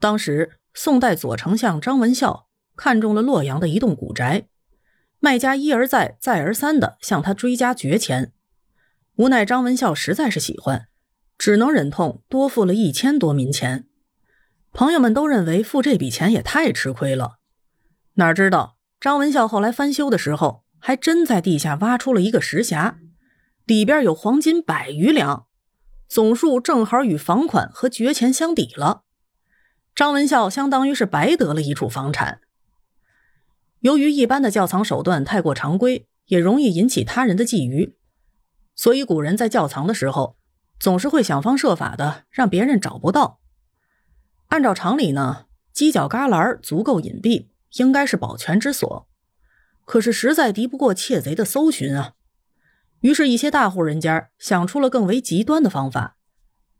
当时，宋代左丞相张文孝看中了洛阳的一栋古宅，卖家一而再、再而三的向他追加绝钱，无奈张文孝实在是喜欢，只能忍痛多付了一千多民钱。朋友们都认为付这笔钱也太吃亏了，哪知道张文孝后来翻修的时候，还真在地下挖出了一个石匣，里边有黄金百余两，总数正好与房款和绝钱相抵了。张文孝相当于是白得了一处房产。由于一般的窖藏手段太过常规，也容易引起他人的觊觎，所以古人在窖藏的时候，总是会想方设法的让别人找不到。按照常理呢，犄角旮旯足够隐蔽，应该是保全之所。可是实在敌不过窃贼的搜寻啊！于是，一些大户人家想出了更为极端的方法，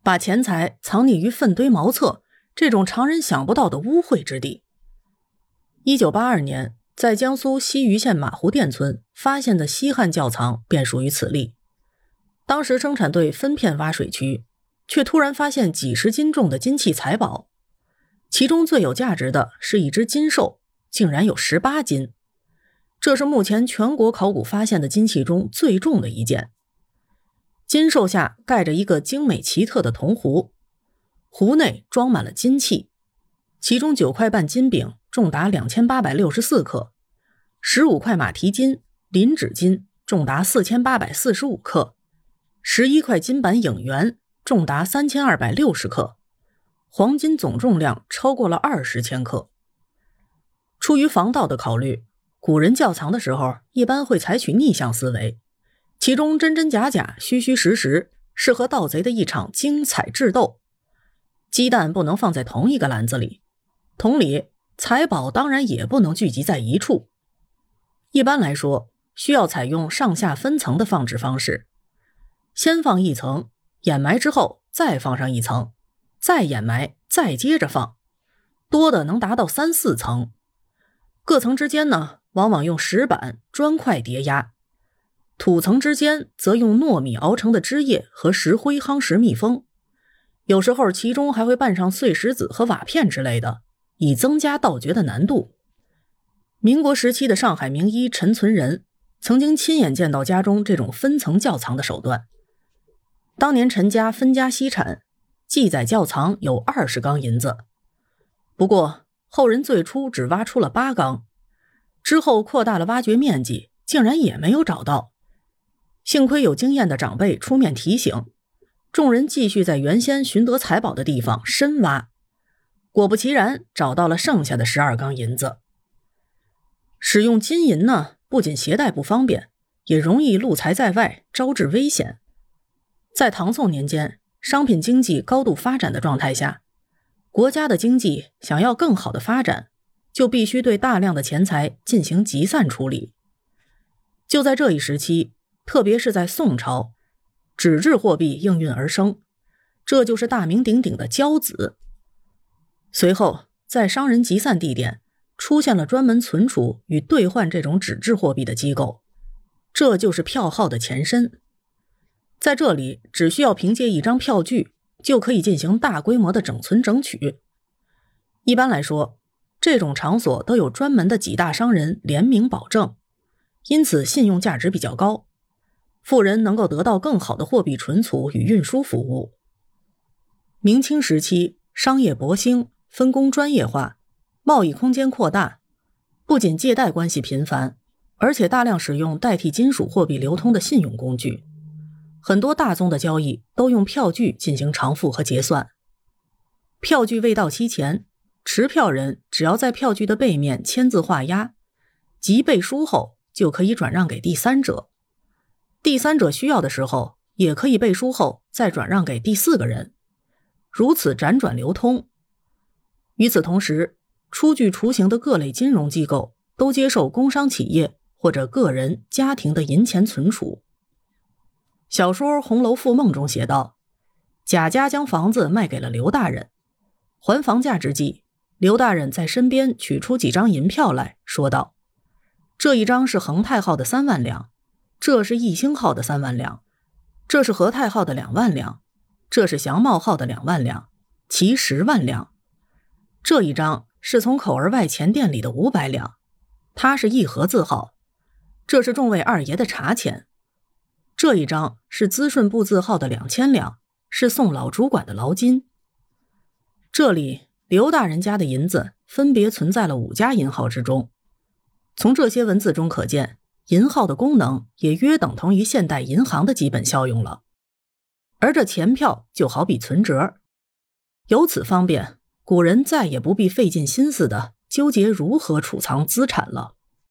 把钱财藏匿于粪堆茅厕这种常人想不到的污秽之地。一九八二年，在江苏西余县马湖店村发现的西汉窖藏便属于此例。当时生产队分片挖水渠，却突然发现几十斤重的金器财宝。其中最有价值的是一只金兽，竟然有十八斤，这是目前全国考古发现的金器中最重的一件。金兽下盖着一个精美奇特的铜壶，壶内装满了金器，其中九块半金饼重达两千八百六十四克，十五块马蹄金、磷脂金重达四千八百四十五克，十一块金板影圆重达三千二百六十克。黄金总重量超过了二十千克。出于防盗的考虑，古人窖藏的时候一般会采取逆向思维，其中真真假假、虚虚实实，是和盗贼的一场精彩智斗。鸡蛋不能放在同一个篮子里，同理，财宝当然也不能聚集在一处。一般来说，需要采用上下分层的放置方式，先放一层，掩埋之后再放上一层。再掩埋，再接着放，多的能达到三四层。各层之间呢，往往用石板、砖块叠压；土层之间则用糯米熬成的汁液和石灰夯实密封。有时候其中还会拌上碎石子和瓦片之类的，以增加盗掘的难度。民国时期的上海名医陈存仁曾经亲眼见到家中这种分层窖藏的手段。当年陈家分家析产。记载窖藏有二十缸银子，不过后人最初只挖出了八缸，之后扩大了挖掘面积，竟然也没有找到。幸亏有经验的长辈出面提醒，众人继续在原先寻得财宝的地方深挖，果不其然找到了剩下的十二缸银子。使用金银呢，不仅携带不方便，也容易露财在外，招致危险。在唐宋年间。商品经济高度发展的状态下，国家的经济想要更好的发展，就必须对大量的钱财进行集散处理。就在这一时期，特别是在宋朝，纸质货币应运而生，这就是大名鼎鼎的交子。随后，在商人集散地点出现了专门存储与兑换这种纸质货币的机构，这就是票号的前身。在这里，只需要凭借一张票据，就可以进行大规模的整存整取。一般来说，这种场所都有专门的几大商人联名保证，因此信用价值比较高。富人能够得到更好的货币存储与运输服务。明清时期，商业勃兴，分工专业化，贸易空间扩大，不仅借贷关系频繁，而且大量使用代替金属货币流通的信用工具。很多大宗的交易都用票据进行偿付和结算。票据未到期前，持票人只要在票据的背面签字画押，即背书后就可以转让给第三者。第三者需要的时候，也可以背书后再转让给第四个人，如此辗转流通。与此同时，初具雏形的各类金融机构都接受工商企业或者个人、家庭的银钱存储。小说《红楼赋梦》中写道：“贾家将房子卖给了刘大人，还房价之际，刘大人在身边取出几张银票来说道：‘这一张是恒泰号的三万两，这是义兴号的三万两，这是和泰号的两万两，这是祥茂号的两万两，齐十万两。这一张是从口儿外钱店里的五百两，它是义和字号，这是众位二爷的茶钱。这一张是资顺部字号的两千两，是宋老主管的劳金。这里刘大人家的银子分别存在了五家银号之中。从这些文字中可见，银号的功能也约等同于现代银行的基本效用了。而这钱票就好比存折，由此方便，古人再也不必费尽心思的纠结如何储藏资产了。